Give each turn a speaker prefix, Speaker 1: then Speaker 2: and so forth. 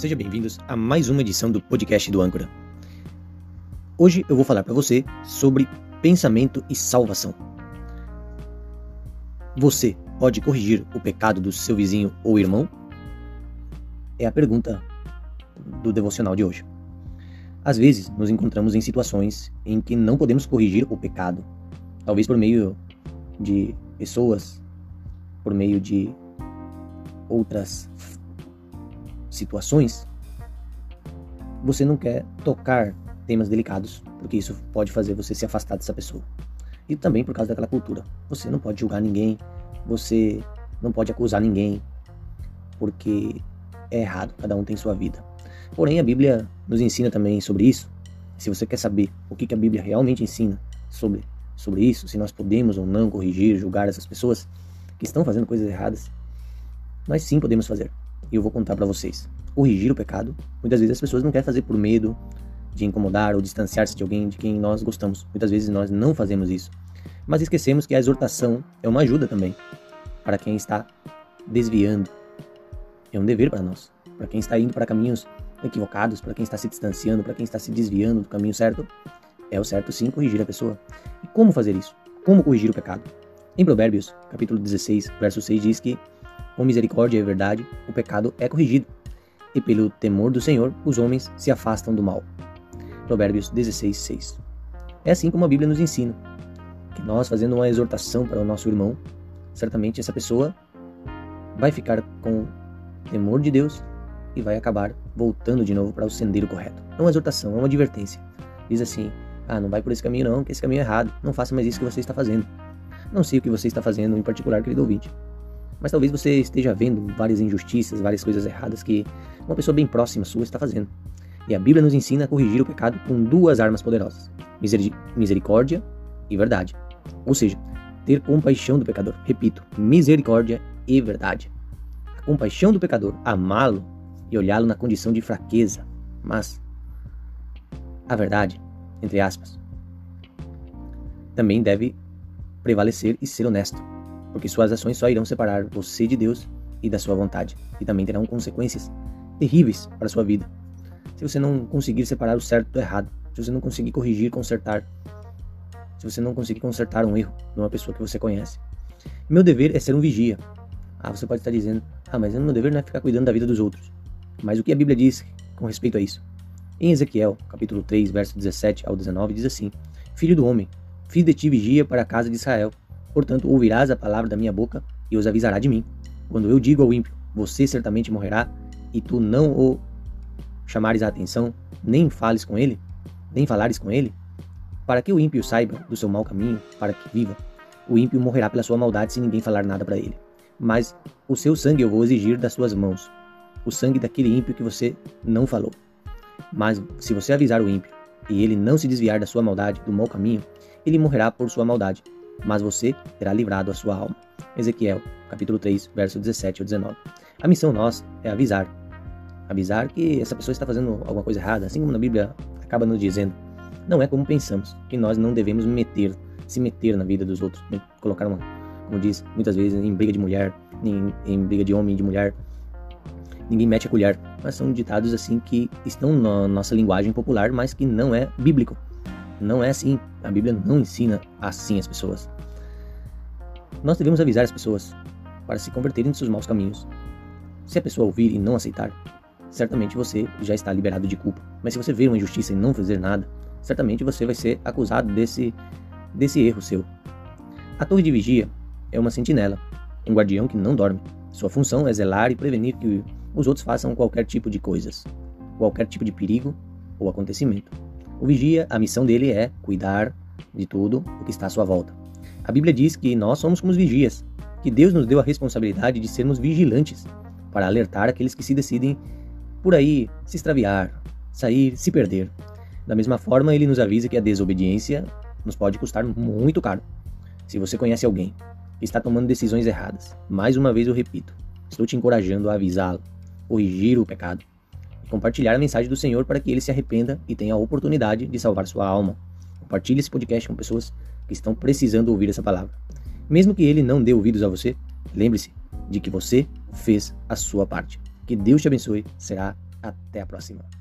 Speaker 1: Sejam bem-vindos a mais uma edição do podcast do Âncora. Hoje eu vou falar para você sobre pensamento e salvação. Você pode corrigir o pecado do seu vizinho ou irmão? É a pergunta do devocional de hoje. Às vezes nos encontramos em situações em que não podemos corrigir o pecado, talvez por meio de pessoas, por meio de outras situações, você não quer tocar temas delicados, porque isso pode fazer você se afastar dessa pessoa. E também por causa daquela cultura. Você não pode julgar ninguém, você não pode acusar ninguém, porque é errado, cada um tem sua vida. Porém, a Bíblia nos ensina também sobre isso. Se você quer saber o que a Bíblia realmente ensina sobre, sobre isso, se nós podemos ou não corrigir, julgar essas pessoas que estão fazendo coisas erradas, nós sim podemos fazer. E eu vou contar para vocês. Corrigir o pecado, muitas vezes as pessoas não querem fazer por medo de incomodar ou distanciar-se de alguém de quem nós gostamos. Muitas vezes nós não fazemos isso. Mas esquecemos que a exortação é uma ajuda também para quem está desviando. É um dever para nós. Para quem está indo para caminhos equivocados, para quem está se distanciando, para quem está se desviando do caminho certo, é o certo sim corrigir a pessoa. E como fazer isso? Como corrigir o pecado? Em Provérbios, capítulo 16, verso 6 diz que com misericórdia e verdade, o pecado é corrigido, e pelo temor do Senhor, os homens se afastam do mal. Provérbios 16, 6. É assim como a Bíblia nos ensina, que nós fazendo uma exortação para o nosso irmão, certamente essa pessoa vai ficar com temor de Deus e vai acabar voltando de novo para o sendeiro correto. É uma exortação, é uma advertência. Diz assim: ah, não vai por esse caminho não, que esse caminho é errado. Não faça mais isso que você está fazendo. Não sei o que você está fazendo em particular, querido ouvinte, mas talvez você esteja vendo várias injustiças, várias coisas erradas que uma pessoa bem próxima sua está fazendo. E a Bíblia nos ensina a corrigir o pecado com duas armas poderosas: misericórdia e verdade. Ou seja, ter compaixão do pecador. Repito, misericórdia e verdade. A compaixão do pecador, amá-lo e olhá-lo na condição de fraqueza. Mas a verdade, entre aspas, também deve prevalecer e ser honesto porque suas ações só irão separar você de Deus e da sua vontade, e também terão consequências terríveis para a sua vida. Se você não conseguir separar o certo do errado, se você não conseguir corrigir, consertar, se você não conseguir consertar um erro de uma pessoa que você conhece. Meu dever é ser um vigia. Ah, você pode estar dizendo, ah, mas meu dever não é ficar cuidando da vida dos outros. Mas o que a Bíblia diz com respeito a isso? Em Ezequiel, capítulo 3, verso 17 ao 19, diz assim: Filho do homem, fiz de ti vigia para a casa de Israel, Portanto, ouvirás a palavra da minha boca e os avisará de mim. Quando eu digo ao ímpio, você certamente morrerá, e tu não o chamares a atenção, nem fales com ele, nem falares com ele, para que o ímpio saiba do seu mau caminho, para que viva, o ímpio morrerá pela sua maldade se ninguém falar nada para ele. Mas o seu sangue eu vou exigir das suas mãos, o sangue daquele ímpio que você não falou. Mas se você avisar o ímpio, e ele não se desviar da sua maldade, do mau caminho, ele morrerá por sua maldade, mas você terá livrado a sua alma. Ezequiel, capítulo 3, verso 17 ao 19. A missão nossa é avisar. Avisar que essa pessoa está fazendo alguma coisa errada, assim como na Bíblia acaba nos dizendo. Não é como pensamos, que nós não devemos meter, se meter na vida dos outros, né? colocar uma, como diz muitas vezes, em briga de mulher, em, em briga de homem e de mulher. Ninguém mete a colher. Mas são ditados assim que estão na nossa linguagem popular, mas que não é bíblico. Não é assim. A Bíblia não ensina assim as pessoas. Nós devemos avisar as pessoas para se converterem de seus maus caminhos. Se a pessoa ouvir e não aceitar, certamente você já está liberado de culpa. Mas se você ver uma injustiça e não fazer nada, certamente você vai ser acusado desse, desse erro seu. A torre de vigia é uma sentinela, um guardião que não dorme. Sua função é zelar e prevenir que os outros façam qualquer tipo de coisas, qualquer tipo de perigo ou acontecimento. O vigia, a missão dele é cuidar de tudo o que está à sua volta. A Bíblia diz que nós somos como os vigias, que Deus nos deu a responsabilidade de sermos vigilantes para alertar aqueles que se decidem por aí se extraviar, sair, se perder. Da mesma forma, ele nos avisa que a desobediência nos pode custar muito caro. Se você conhece alguém que está tomando decisões erradas, mais uma vez eu repito, estou te encorajando a avisá-lo, corrigir o pecado compartilhar a mensagem do Senhor para que ele se arrependa e tenha a oportunidade de salvar sua alma. Compartilhe esse podcast com pessoas que estão precisando ouvir essa palavra. Mesmo que ele não dê ouvidos a você, lembre-se de que você fez a sua parte. Que Deus te abençoe. Será Até a próxima.